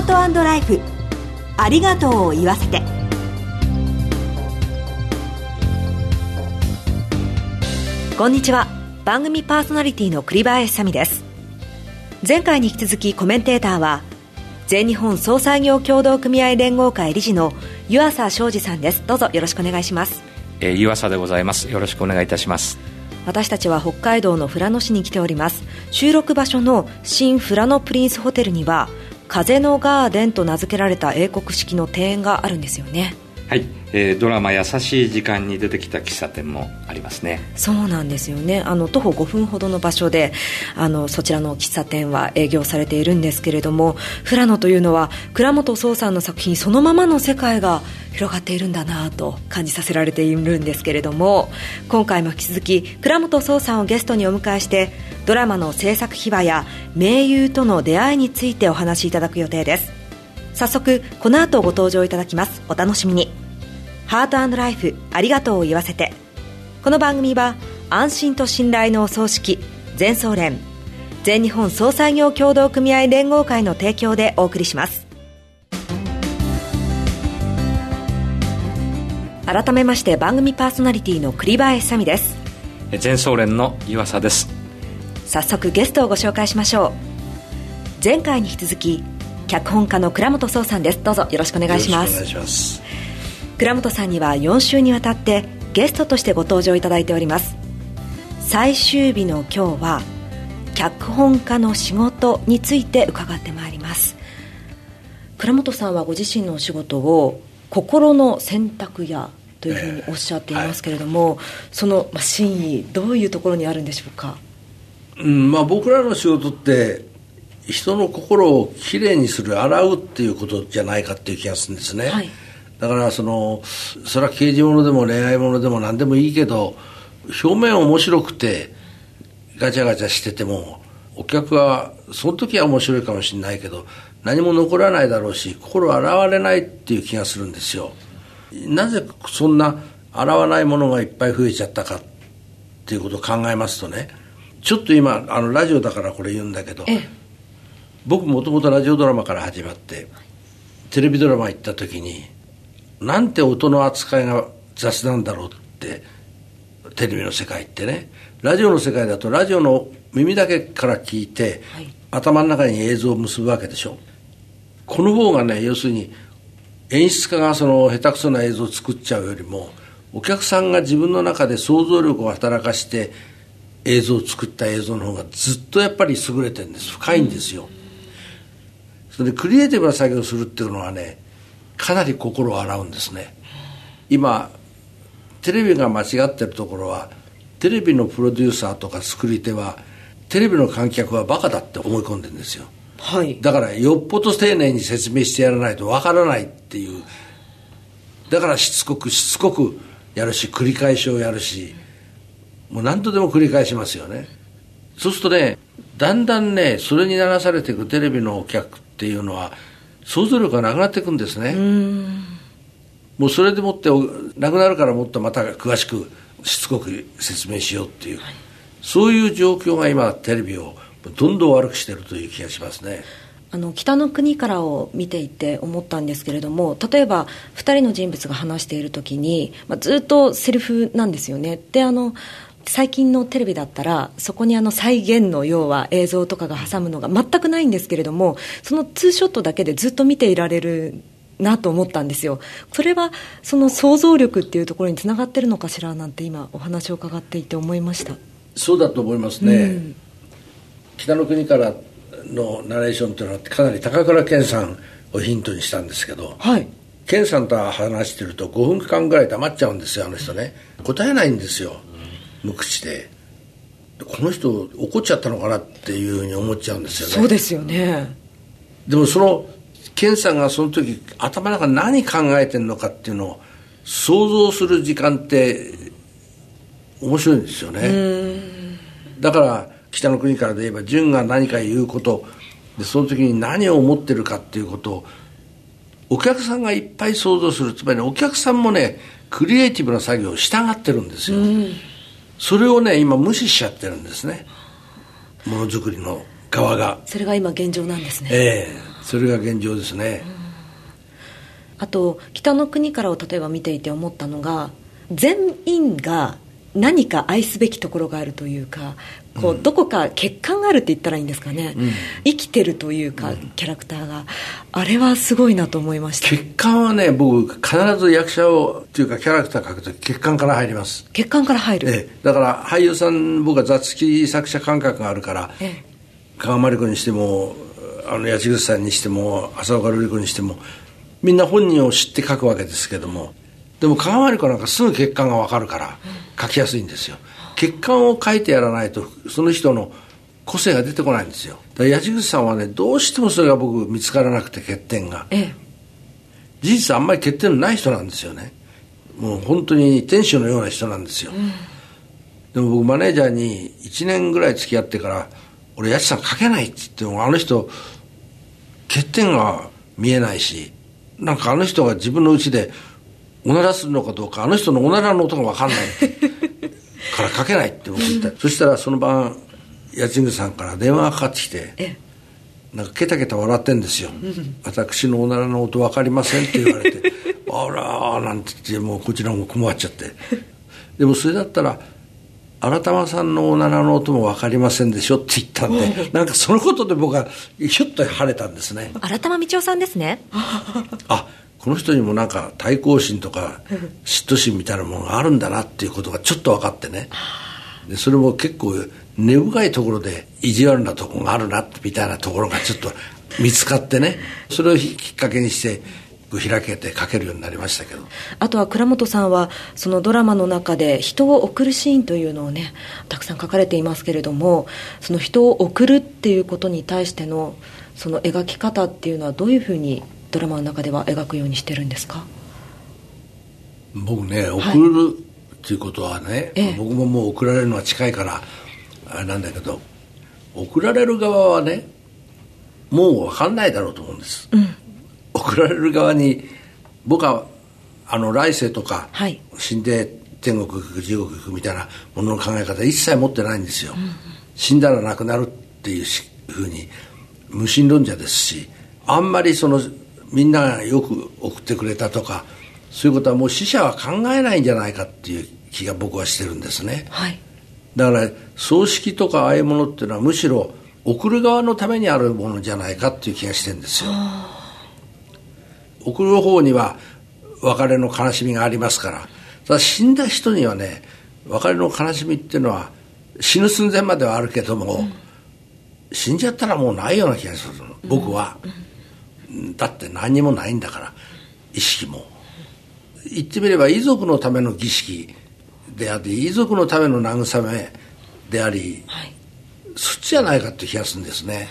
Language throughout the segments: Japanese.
ハートライフ。ありがとうを言わせて。こんにちは。番組パーソナリティの栗林さみです。前回に引き続きコメンテーターは全日本総裁業協同組合連合会理事の湯浅昌司さんです。どうぞよろしくお願いします。えー、湯浅でございます。よろしくお願いいたします。私たちは北海道の富良野市に来ております。収録場所の新富良野プリンスホテルには風のガーデンと名付けられた英国式の庭園があるんですよね。はい、えー、ドラマ「優しい時間」に出てきた喫茶店もありますね。そうなんですよね。あの徒歩5分ほどの場所であのそちらの喫茶店は営業されているんですけれども富良野というのは倉本壮さんの作品そのままの世界が広がっているんだなと感じさせられているんですけれども今回も引き続き倉本壮さんをゲストにお迎えしてドラマの制作秘話や名優との出会いについてお話しいただく予定です。早速この後ご登場いただきます。お楽しみに。ハートライフありがとうを言わせて。この番組は安心と信頼のお葬式全総連全日本総裁業協同組合連合会の提供でお送りします。改めまして番組パーソナリティの栗林さみです。全総連の岩佐です。早速ゲストをご紹介しましょう。前回に引き続き脚本家の倉本壮さんです。どうぞよろしくお願いします。お願いします倉本さんには4週にわたってゲストとしてご登場いただいております。最終日の今日は脚本家の仕事について伺ってまいります。倉本さんはご自身のお仕事を心の選択やというふうにおっしゃっていますけれども、えーはい、その、まあ、真意どういうところにあるんでしょうか、うんまあ、僕らの仕事って人の心をきれいにする洗うっていうことじゃないかっていう気がするんですね、はい、だからそのそれは刑事物でも恋愛物でも何でもいいけど表面面白くてガチャガチャしててもお客はその時は面白いかもしれないけど何も残らないだろうし心洗われないっていう気がするんですよ。なぜそんな洗わないものがいっぱい増えちゃったかっていうことを考えますとねちょっと今あのラジオだからこれ言うんだけど僕もともとラジオドラマから始まってテレビドラマ行った時になんて音の扱いが雑なんだろうってテレビの世界ってね。ラジオの世界だとラジオの耳だけから聞いて、はい、頭の中に映像を結ぶわけでしょ。この方がね要するに演出家がその下手くそな映像を作っちゃうよりもお客さんが自分の中で想像力を働かして映像を作った映像の方がずっとやっぱり優れてるんです。深いんですよ、それでクリエイティブな作業をするっていうのはねかなり心を洗うんですね。今テレビが間違ってるところはテレビのプロデューサーとか作り手はテレビの観客はバカだって思い込んでるんですよ。はい、だからよっぽど丁寧に説明してやらないとわからないっていう。だからしつこくしつこくやるし繰り返しをやるしもう何度でも繰り返しますよね。そうするとねだんだんねそれに流されていくテレビのお客っていうのは想像力がなくなっていくんですね。もうそれでもってなくなるからもっとまた詳しくしつこく説明しようっていう、はい、そういう状況が今テレビをどんどん悪くしてるという気がしますね。あの北の国からを見ていて思ったんですけれども例えば2人の人物が話している時に、まあ、ずっとセリフなんですよね。であの最近のテレビだったらそこにあの再現の要は映像とかが挟むのが全くないんですけれどもそのツーショットだけでずっと見ていられるなと思ったんですよ。それはその想像力っていうところにつながってるのかしらなんて今お話を伺っていて思いました。そうだと思いますね、うん。北の国からのナレーションというのはかなり高倉健さんをヒントにしたんですけど、はい、健さんと話してると5分間ぐらい黙っちゃうんですよあの人ね。答えないんですよ無口でこの人怒っちゃったのかなっていうふうに思っちゃうんですよね。そうですよね。でもその健さんがその時頭の中何考えてるのかっていうのを想像する時間って面白いんですよね。だから北の国からで言えば純が何か言うことでその時に何を思ってるかっていうことをお客さんがいっぱい想像する。つまりお客さんもねクリエイティブな作業を従ってるんですよ、それをね今無視しちゃってるんですね。ものづくりの側が。それが今現状なんですね。ええ。それが現状ですね、あと北の国からを例えば見ていて思ったのが全員が何か愛すべきところがあるというかこう、どこか欠陥があるって言ったらいいんですかね、生きてるというか、キャラクターが。あれはすごいなと思いました。欠陥はね僕必ず役者をっていうかキャラクター描くと欠陥から入ります。欠陥から入る、ええ、だから俳優さん僕は雑記作者感覚があるから、ええ。加賀まり子にしてもあの八千草さんにしても浅岡瑠璃子にしてもみんな本人を知って書くわけですけどもでも加賀まり子なんかすぐ欠陥が分かるから書きやすいんですよ。欠陥を書いてやらないとその人の個性が出てこないんですよ。だから八千草さんはねどうしてもそれが僕見つからなくて欠点が。ええ。事実あんまり欠点のない人なんですよね。もう本当に天使のような人なんですよ、でも僕マネージャーに1年ぐらい付き合ってから「俺八千さん書けない」って言ってもあの人欠点が見えないしなんかあの人が自分の家でおならするのかどうかあの人のおならの音が分かんない から書けないって僕言ったそしたらその晩八千草さんから電話がかかってきてえなんかケタケタ笑ってんですよ。私のおならの音分かりませんって言われて、あらーなんて言って、もうこちらも困っちゃって。でもそれだったら、新玉さんのおならの音も分かりませんでしょって言ったんで、なんかそのことで僕はひょっと晴れたんですね。新玉道夫さんですねあ、この人にもなんか対抗心とか嫉妬心みたいなものがあるんだなっていうことがちょっと分かってね。でそれも結構根深いところで意地悪なところがあるなみたいなところがちょっと見つかってね。それをきっかけにして開けて書けるようになりましたけど。あとは倉本さんはそのドラマの中で人を送るシーンというのをねたくさん書かれていますけれどもその人を送るっていうことに対してのその描き方っていうのはどういうふうにドラマの中では描くようにしてるんですか？僕ね送るっていうことはね、ええ。僕ももう送られるのは近いからあれなんだけど送られる側はねもう分かんないだろうと思うんです、送られる側に僕はあの来世とか、はい。死んで天国行く地獄行くみたいなものの考え方一切持ってないんですよ、死んだらなくなるっていうしふうに無神論者ですしあんまりそのみんながよく送ってくれたとかそういうことはもう死者は考えないんじゃないかっていう気が僕はしてるんですね。はい。だから葬式とかああいうものっていうのはむしろ送る側のためにあるものじゃないかっていう気がしてるんですよ。送る方には別れの悲しみがありますから。ただ死んだ人にはね別れの悲しみっていうのは死ぬ寸前まではあるけども、死んじゃったらもうないような気がするの。僕は、だって何にもないんだから意識も。言ってみれば遺族のための儀式であり遺族のための慰めでありはい。そっちじゃないかって気がするんですね。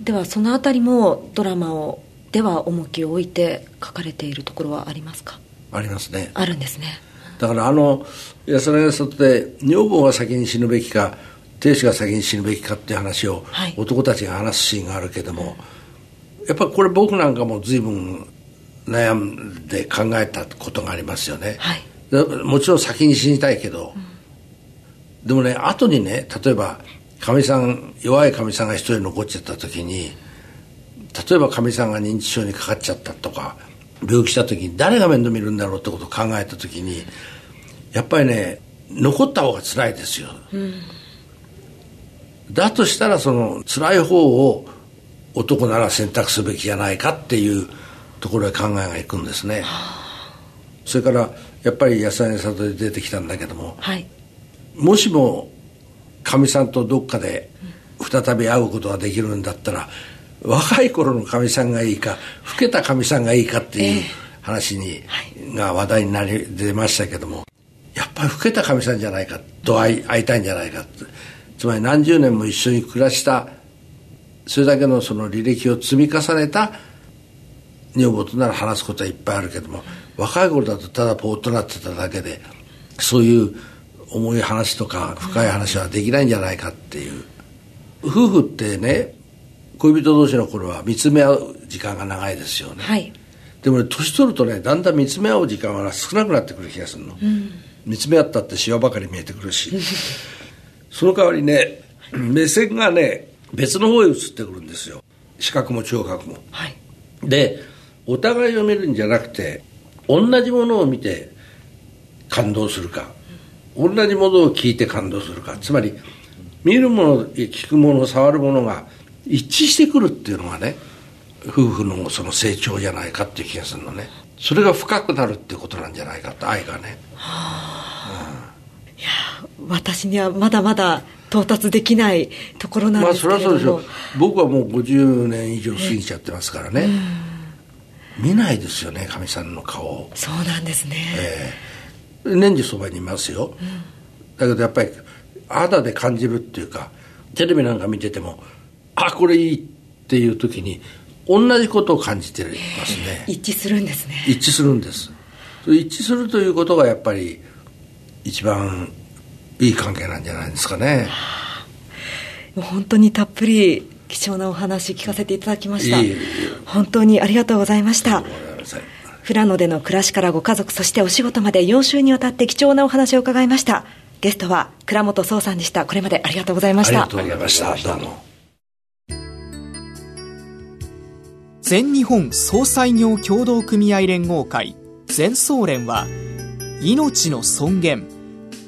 ではそのあたりもドラマをでは重きを置いて書かれているところはありますか？ありますね。あるんですね。だからあの安らぎ里で女房が先に死ぬべきか亭主が先に死ぬべきかっていう話をはい。男たちが話すシーンがあるけども、やっぱりこれ僕なんかも随分悩んで考えたことがありますよね、はい。でもちろん先に死にたいけど、でもね後にね例えばかみさん弱いかみさんが一人残っちゃった時に例えばかみさんが認知症にかかっちゃったとか病気した時に誰が面倒見るんだろうってことを考えた時にやっぱりね残った方が辛いですよ、だとしたらその辛い方を男なら選択すべきじゃないかっていうところへ考えがいくんですね。それからやっぱり野菜の里で出てきたんだけどもはい。もしもかみさんとどっかで再び会うことができるんだったら若い頃のかみさんがいいか老けたかみさんがいいかっていう話に、が話題になり出ましたけどもやっぱり老けたかみさんじゃないかと会い会いたいんじゃないかつまり何十年も一緒に暮らしたそれだけのその履歴を積み重ねた女房となら話すことはいっぱいあるけども若い頃だとただぽーっとなってただけでそういう重い話とか深い話はできないんじゃないかっていう。夫婦ってね恋人同士の頃は見つめ合う時間が長いですよね、はい。でもね年取るとねだんだん見つめ合う時間は少なくなってくる気がするの、見つめ合ったってシワばかり見えてくるし。その代わりね目線がね別の方へ移ってくるんですよ。視覚も聴覚も、はい、でお互いを見るんじゃなくて同じものを見て感動するか。同じものを聞いて感動するか。つまり見るもの聞くもの触るものが一致してくるっていうのがね夫婦のその成長じゃないかっていう気がするのね。それが深くなるってことなんじゃないかと愛がね、はあ。うん、いや私にはまだまだ到達できないところなんですけれども、まあ、それはそうでしょう。僕はもう50年以上過ぎちゃってますからね、見ないですよねかみさんの顔。そうなんですね、えー、年中そばにいますよ、うん、だけどやっぱり肌で感じるっていうかテレビなんか見ててもあこれいいっていう時に同じことを感じてますね。一致するんですね。一致するんです。一致するということがやっぱり一番いい関係なんじゃないですかね。本当にたっぷり貴重なお話聞かせていただきました。本当にありがとうございました。富良野での暮らしからご家族そしてお仕事まで4週にわたって貴重なお話を伺いました。ゲストは倉本壮さんでした。これまでありがとうございました。ありがとうございました。どうも。全日本総裁業協同組合連合会全総連は命の尊厳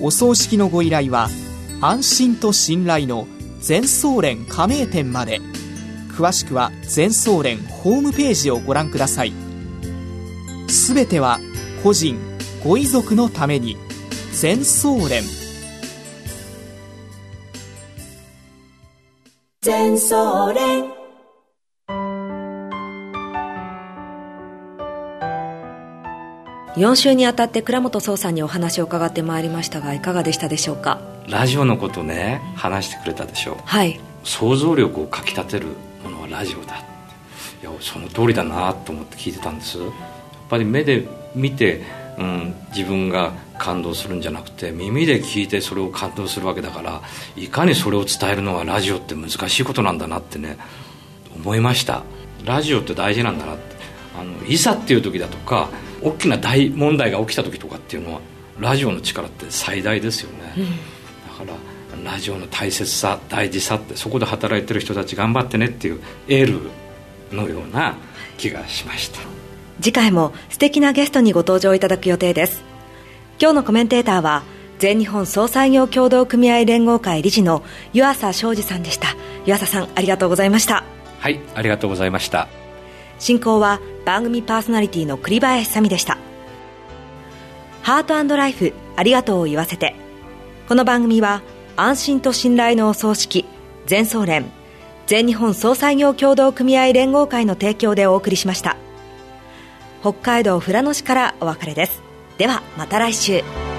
お葬式のご依頼は安心と信頼の全総連加盟店まで。詳しくは全総連ホームページをご覧ください。すべては個人ご遺族のために。全総連。全総連。4週にあたって倉本壮さんにお話を伺ってまいりましたがいかがでしたでしょうか？ラジオのことね話してくれたでしょはい。想像力をかきたてるものはラジオだいやその通りだなと思って聞いてたんです。やっぱり目で見て、うん、自分が感動するんじゃなくて耳で聞いてそれを感動するわけだからいかにそれを伝えるのがラジオって難しいことなんだなってね思いました。ラジオって大事なんだなって。あのいざっていう時だとか大きな大問題が起きた時とかっていうのはラジオの力って最大ですよね、うん、だからラジオの大切さ大事さってそこで働いてる人たち頑張ってねっていうエールのような気がしました。次回も素敵なゲストにご登場いただく予定です。今日のコメンテーターは全日本総裁業協同組合連合会理事の湯浅昌司さんでした。湯浅さんありがとうございました。はいありがとうございました進行は番組パーソナリティの栗林さみでした。ハートライフありがとうを言わせて。この番組は安心と信頼のお葬式全総連全日本総裁業協同組合連合会の提供でお送りしました。北海道富良野市からお別れです。ではまた来週。